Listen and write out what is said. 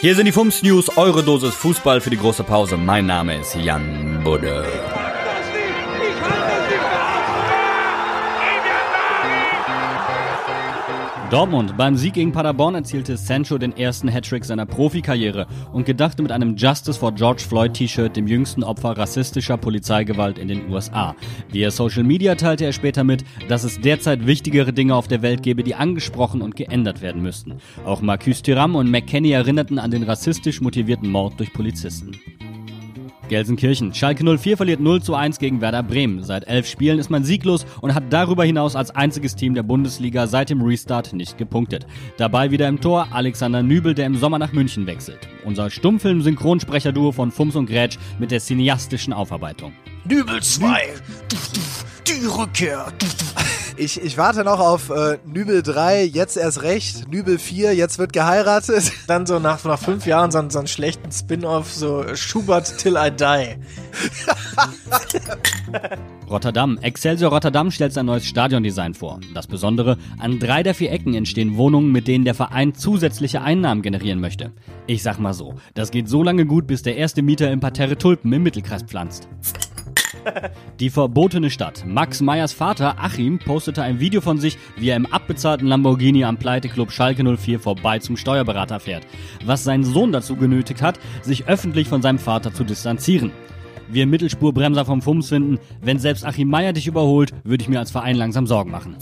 Hier sind die Fums News, eure Dosis Fußball für die große Pause. Mein Name ist Jan Budde. Dortmund. Beim Sieg gegen Paderborn erzielte Sancho den ersten Hattrick seiner Profikarriere und gedachte mit einem Justice for George Floyd T-Shirt dem jüngsten Opfer rassistischer Polizeigewalt in den USA. Via Social Media teilte er später mit, dass es derzeit wichtigere Dinge auf der Welt gebe, die angesprochen und geändert werden müssten. Auch Marcus Thuram und McKenney erinnerten an den rassistisch motivierten Mord durch Polizisten. Gelsenkirchen. Schalke 04 verliert 0 zu 1 gegen Werder Bremen. Seit elf Spielen ist man sieglos und hat darüber hinaus als einziges Team der Bundesliga seit dem Restart nicht gepunktet. Dabei wieder im Tor Alexander Nübel, der im Sommer nach München wechselt. Unser Stummfilm-Synchronsprecherduo von Fums und Grätsch mit der cineastischen Aufarbeitung. Nübel 2. Die Rückkehr. Ich, ich warte noch auf äh, Nübel 3, jetzt erst recht. Nübel 4, jetzt wird geheiratet. Dann so nach, nach fünf Jahren so, so einen schlechten Spin-off, so Schubert Till I Die. Rotterdam. Excelsior Rotterdam stellt sein neues Stadiondesign vor. Das Besondere, an drei der vier Ecken entstehen Wohnungen, mit denen der Verein zusätzliche Einnahmen generieren möchte. Ich sag mal so, das geht so lange gut, bis der erste Mieter im Parterre Tulpen im Mittelkreis pflanzt. Die verbotene Stadt. Max Meyers Vater Achim postete ein Video von sich, wie er im abbezahlten Lamborghini am Pleiteclub Schalke 04 vorbei zum Steuerberater fährt, was seinen Sohn dazu genötigt hat, sich öffentlich von seinem Vater zu distanzieren. Wir Mittelspurbremser vom Fums finden, wenn selbst Achim Meyer dich überholt, würde ich mir als Verein langsam Sorgen machen.